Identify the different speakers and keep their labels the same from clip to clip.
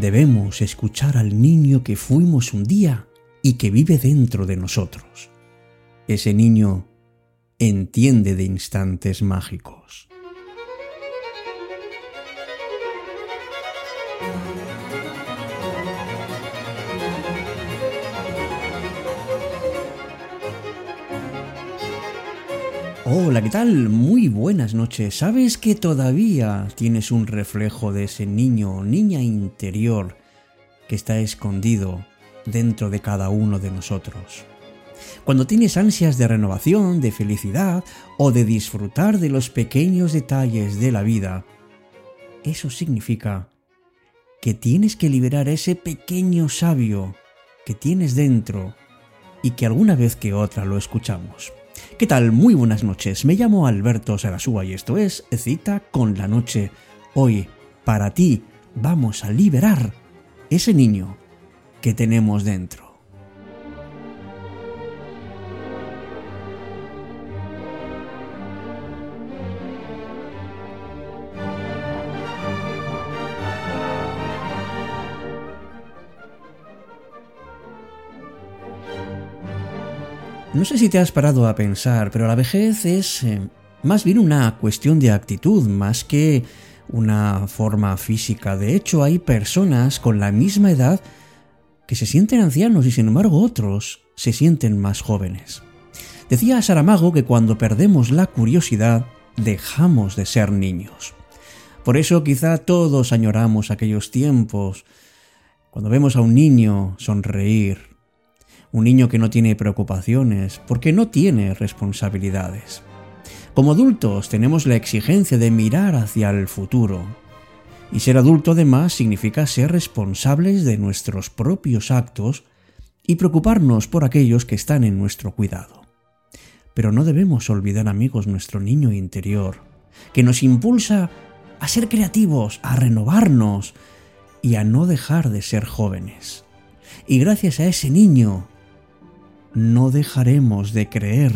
Speaker 1: Debemos escuchar al niño que fuimos un día y que vive dentro de nosotros. Ese niño entiende de instantes mágicos. Hola, ¿qué tal? Muy buenas noches. ¿Sabes que todavía tienes un reflejo de ese niño o niña interior que está escondido dentro de cada uno de nosotros? Cuando tienes ansias de renovación, de felicidad o de disfrutar de los pequeños detalles de la vida, eso significa que tienes que liberar ese pequeño sabio que tienes dentro y que alguna vez que otra lo escuchamos. ¿Qué tal? Muy buenas noches. Me llamo Alberto Sarasúa y esto es Cita con la Noche. Hoy, para ti, vamos a liberar ese niño que tenemos dentro. No sé si te has parado a pensar, pero la vejez es eh, más bien una cuestión de actitud más que una forma física. De hecho, hay personas con la misma edad que se sienten ancianos y sin embargo otros se sienten más jóvenes. Decía Saramago que cuando perdemos la curiosidad dejamos de ser niños. Por eso quizá todos añoramos aquellos tiempos cuando vemos a un niño sonreír, un niño que no tiene preocupaciones, porque no tiene responsabilidades. Como adultos tenemos la exigencia de mirar hacia el futuro. Y ser adulto además significa ser responsables de nuestros propios actos y preocuparnos por aquellos que están en nuestro cuidado. Pero no debemos olvidar amigos nuestro niño interior, que nos impulsa a ser creativos, a renovarnos y a no dejar de ser jóvenes. Y gracias a ese niño no dejaremos de creer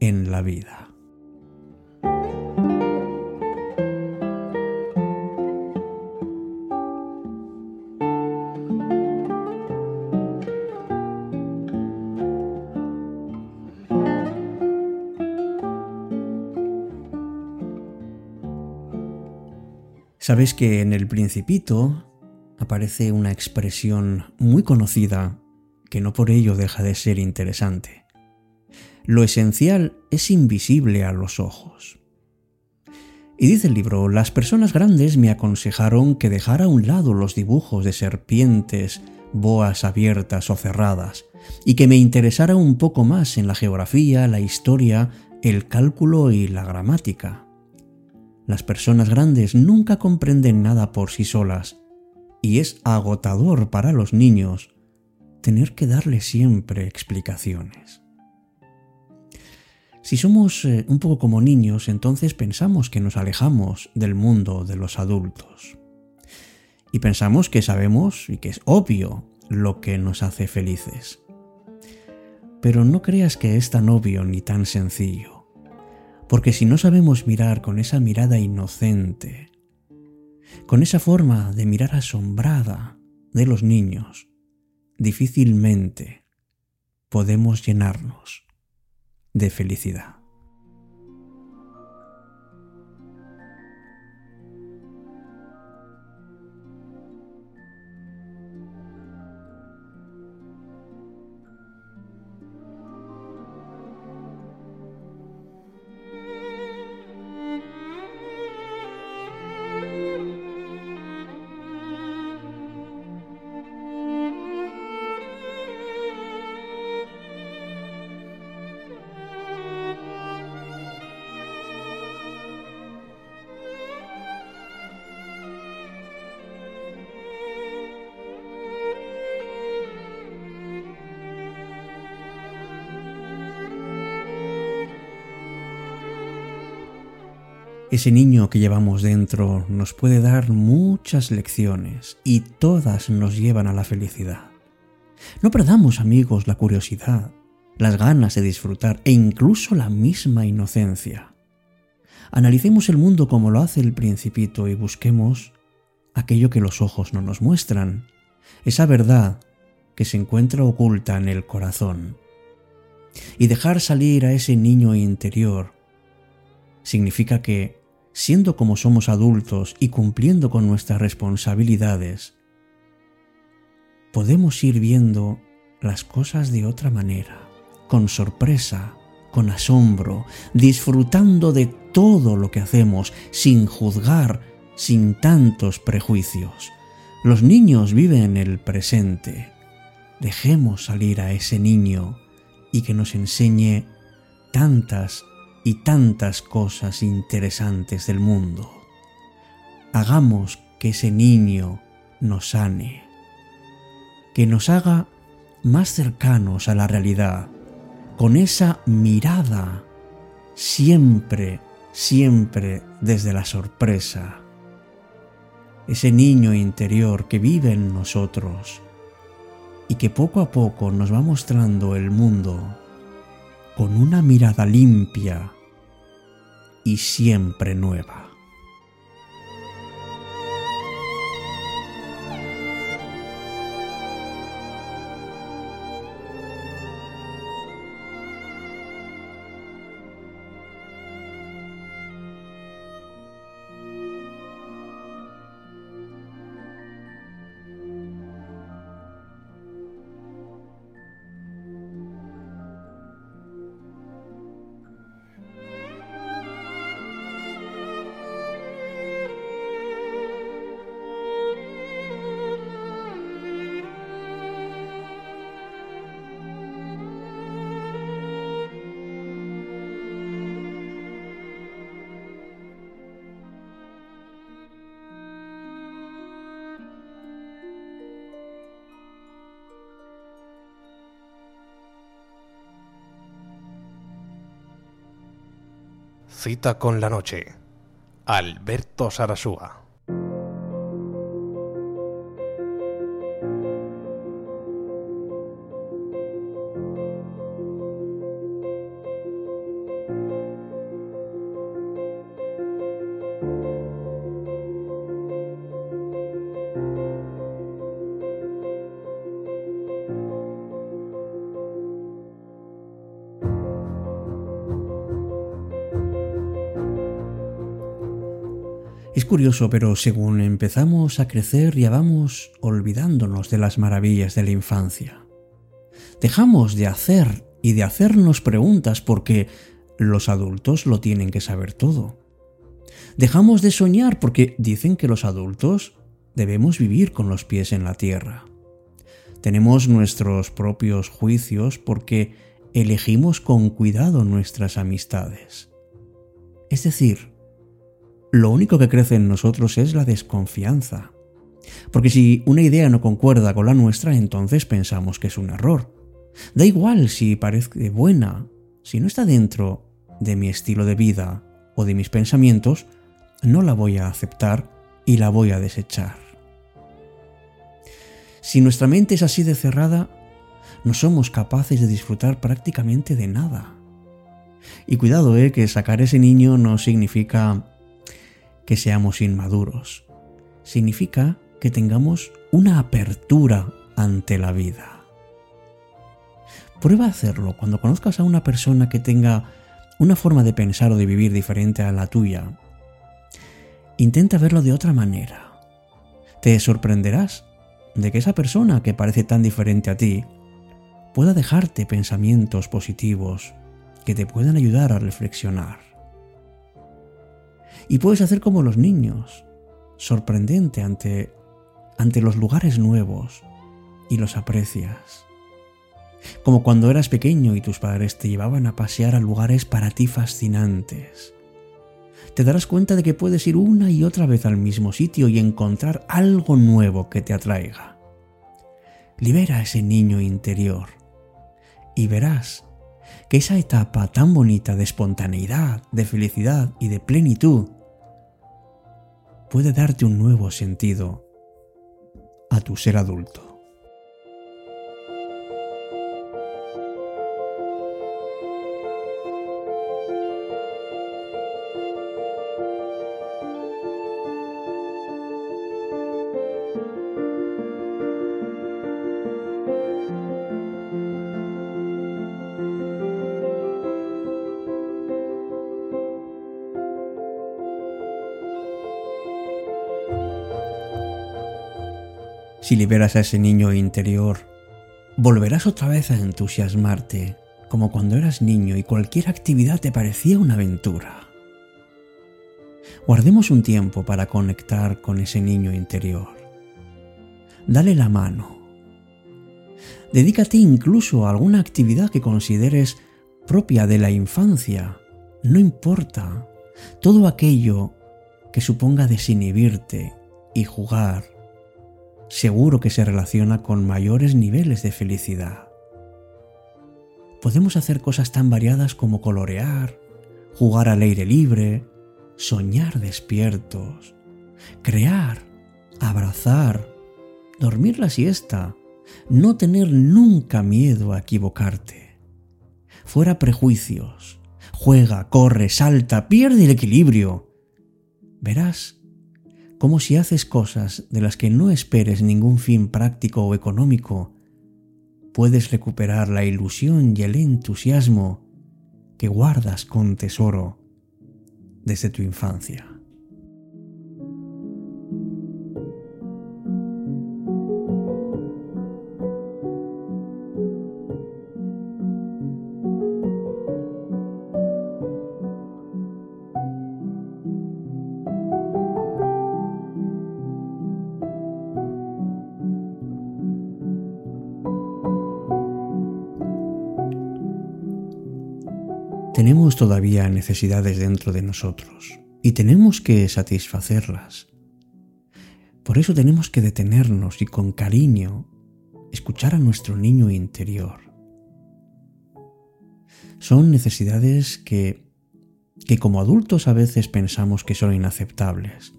Speaker 1: en la vida. Sabes que en el principito aparece una expresión muy conocida que no por ello deja de ser interesante. Lo esencial es invisible a los ojos. Y dice el libro, las personas grandes me aconsejaron que dejara a un lado los dibujos de serpientes, boas abiertas o cerradas, y que me interesara un poco más en la geografía, la historia, el cálculo y la gramática. Las personas grandes nunca comprenden nada por sí solas, y es agotador para los niños tener que darle siempre explicaciones. Si somos eh, un poco como niños, entonces pensamos que nos alejamos del mundo de los adultos. Y pensamos que sabemos y que es obvio lo que nos hace felices. Pero no creas que es tan obvio ni tan sencillo. Porque si no sabemos mirar con esa mirada inocente, con esa forma de mirar asombrada de los niños, difícilmente podemos llenarnos de felicidad. Ese niño que llevamos dentro nos puede dar muchas lecciones y todas nos llevan a la felicidad. No perdamos, amigos, la curiosidad, las ganas de disfrutar e incluso la misma inocencia. Analicemos el mundo como lo hace el principito y busquemos aquello que los ojos no nos muestran, esa verdad que se encuentra oculta en el corazón. Y dejar salir a ese niño interior significa que, siendo como somos adultos y cumpliendo con nuestras responsabilidades, podemos ir viendo las cosas de otra manera, con sorpresa, con asombro, disfrutando de todo lo que hacemos, sin juzgar, sin tantos prejuicios. Los niños viven el presente. Dejemos salir a ese niño y que nos enseñe tantas y tantas cosas interesantes del mundo. Hagamos que ese niño nos sane, que nos haga más cercanos a la realidad, con esa mirada siempre, siempre desde la sorpresa. Ese niño interior que vive en nosotros y que poco a poco nos va mostrando el mundo con una mirada limpia y siempre nueva.
Speaker 2: Cita con la noche. Alberto Sarasúa.
Speaker 1: Curioso, pero según empezamos a crecer ya vamos olvidándonos de las maravillas de la infancia. Dejamos de hacer y de hacernos preguntas porque los adultos lo tienen que saber todo. Dejamos de soñar porque dicen que los adultos debemos vivir con los pies en la tierra. Tenemos nuestros propios juicios porque elegimos con cuidado nuestras amistades. Es decir, lo único que crece en nosotros es la desconfianza. Porque si una idea no concuerda con la nuestra, entonces pensamos que es un error. Da igual si parece buena, si no está dentro de mi estilo de vida o de mis pensamientos, no la voy a aceptar y la voy a desechar. Si nuestra mente es así de cerrada, no somos capaces de disfrutar prácticamente de nada. Y cuidado, eh, que sacar ese niño no significa que seamos inmaduros. Significa que tengamos una apertura ante la vida. Prueba a hacerlo cuando conozcas a una persona que tenga una forma de pensar o de vivir diferente a la tuya. Intenta verlo de otra manera. Te sorprenderás de que esa persona que parece tan diferente a ti pueda dejarte pensamientos positivos que te puedan ayudar a reflexionar. Y puedes hacer como los niños, sorprendente ante, ante los lugares nuevos y los aprecias. Como cuando eras pequeño y tus padres te llevaban a pasear a lugares para ti fascinantes. Te darás cuenta de que puedes ir una y otra vez al mismo sitio y encontrar algo nuevo que te atraiga. Libera a ese niño interior y verás que esa etapa tan bonita de espontaneidad, de felicidad y de plenitud puede darte un nuevo sentido a tu ser adulto. Si liberas a ese niño interior, volverás otra vez a entusiasmarte, como cuando eras niño y cualquier actividad te parecía una aventura. Guardemos un tiempo para conectar con ese niño interior. Dale la mano. Dedícate incluso a alguna actividad que consideres propia de la infancia. No importa. Todo aquello que suponga desinhibirte y jugar, seguro que se relaciona con mayores niveles de felicidad. Podemos hacer cosas tan variadas como colorear, jugar al aire libre, soñar despiertos, crear, abrazar, dormir la siesta, no tener nunca miedo a equivocarte. Fuera prejuicios, juega, corre, salta, pierde el equilibrio. Verás como si haces cosas de las que no esperes ningún fin práctico o económico, puedes recuperar la ilusión y el entusiasmo que guardas con tesoro desde tu infancia. Tenemos todavía necesidades dentro de nosotros y tenemos que satisfacerlas. Por eso tenemos que detenernos y con cariño escuchar a nuestro niño interior. Son necesidades que, que como adultos a veces pensamos que son inaceptables.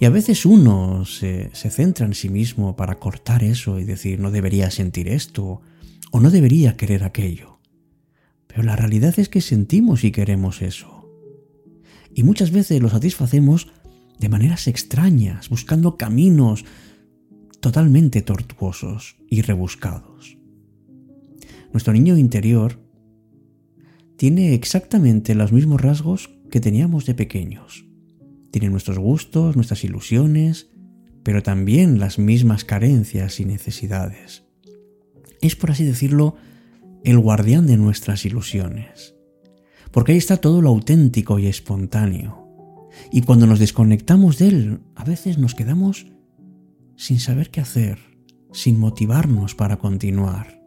Speaker 1: Y a veces uno se, se centra en sí mismo para cortar eso y decir no debería sentir esto o no debería querer aquello. Pero la realidad es que sentimos y queremos eso. Y muchas veces lo satisfacemos de maneras extrañas, buscando caminos totalmente tortuosos y rebuscados. Nuestro niño interior tiene exactamente los mismos rasgos que teníamos de pequeños. Tiene nuestros gustos, nuestras ilusiones, pero también las mismas carencias y necesidades. Es, por así decirlo, el guardián de nuestras ilusiones. Porque ahí está todo lo auténtico y espontáneo. Y cuando nos desconectamos de él, a veces nos quedamos sin saber qué hacer, sin motivarnos para continuar.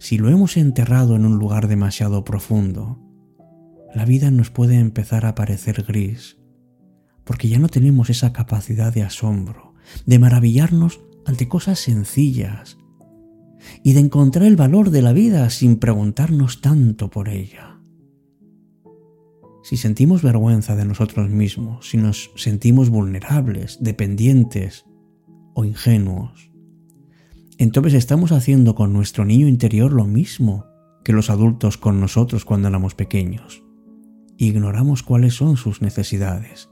Speaker 1: Si lo hemos enterrado en un lugar demasiado profundo, la vida nos puede empezar a parecer gris, porque ya no tenemos esa capacidad de asombro, de maravillarnos ante cosas sencillas, y de encontrar el valor de la vida sin preguntarnos tanto por ella. Si sentimos vergüenza de nosotros mismos, si nos sentimos vulnerables, dependientes o ingenuos, entonces estamos haciendo con nuestro niño interior lo mismo que los adultos con nosotros cuando éramos pequeños. Ignoramos cuáles son sus necesidades.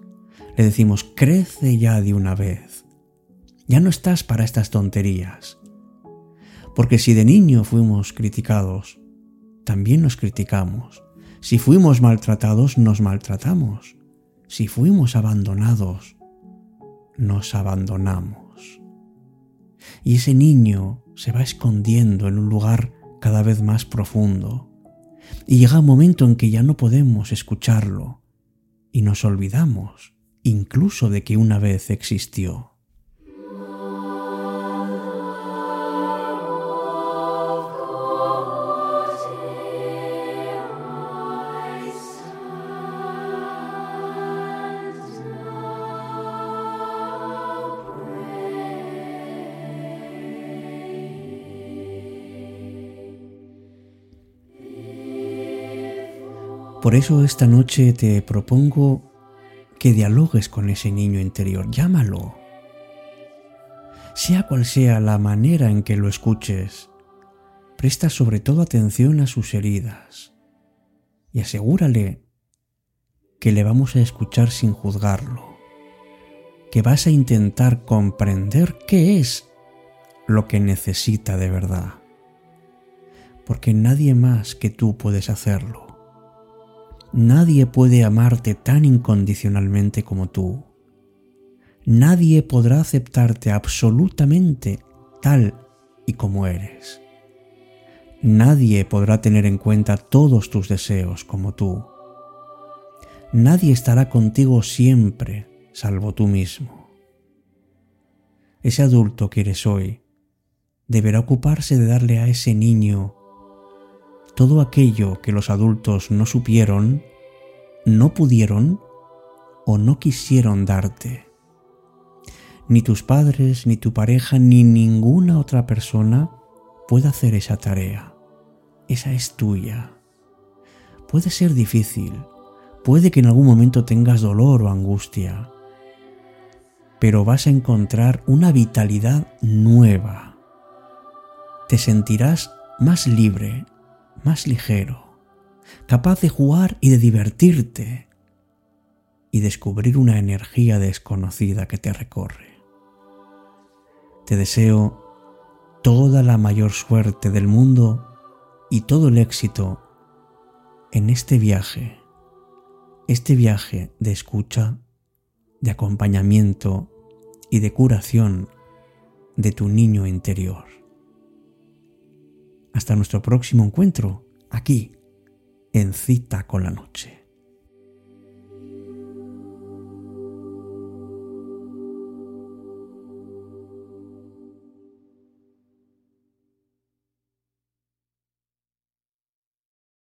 Speaker 1: Le decimos, crece ya de una vez. Ya no estás para estas tonterías. Porque si de niño fuimos criticados, también nos criticamos. Si fuimos maltratados, nos maltratamos. Si fuimos abandonados, nos abandonamos. Y ese niño se va escondiendo en un lugar cada vez más profundo. Y llega un momento en que ya no podemos escucharlo y nos olvidamos incluso de que una vez existió. Por eso esta noche te propongo que dialogues con ese niño interior, llámalo. Sea cual sea la manera en que lo escuches, presta sobre todo atención a sus heridas y asegúrale que le vamos a escuchar sin juzgarlo, que vas a intentar comprender qué es lo que necesita de verdad, porque nadie más que tú puedes hacerlo. Nadie puede amarte tan incondicionalmente como tú. nadie podrá aceptarte absolutamente tal y como eres. Nadie podrá tener en cuenta todos tus deseos como tú. Nadie estará contigo siempre, salvo tú mismo. Ese adulto que eres hoy deberá ocuparse de darle a ese niño todo aquello que los adultos no supieron, no pudieron o no quisieron darte. Ni tus padres, ni tu pareja, ni ninguna otra persona puede hacer esa tarea. Esa es tuya. Puede ser difícil, puede que en algún momento tengas dolor o angustia, pero vas a encontrar una vitalidad nueva. Te sentirás más libre, más ligero, capaz de jugar y de divertirte y descubrir una energía desconocida que te recorre. Te deseo toda la mayor suerte del mundo y todo el éxito en este viaje, este viaje de escucha, de acompañamiento y de curación de tu niño interior. Hasta nuestro próximo encuentro, aquí, en cita con la noche.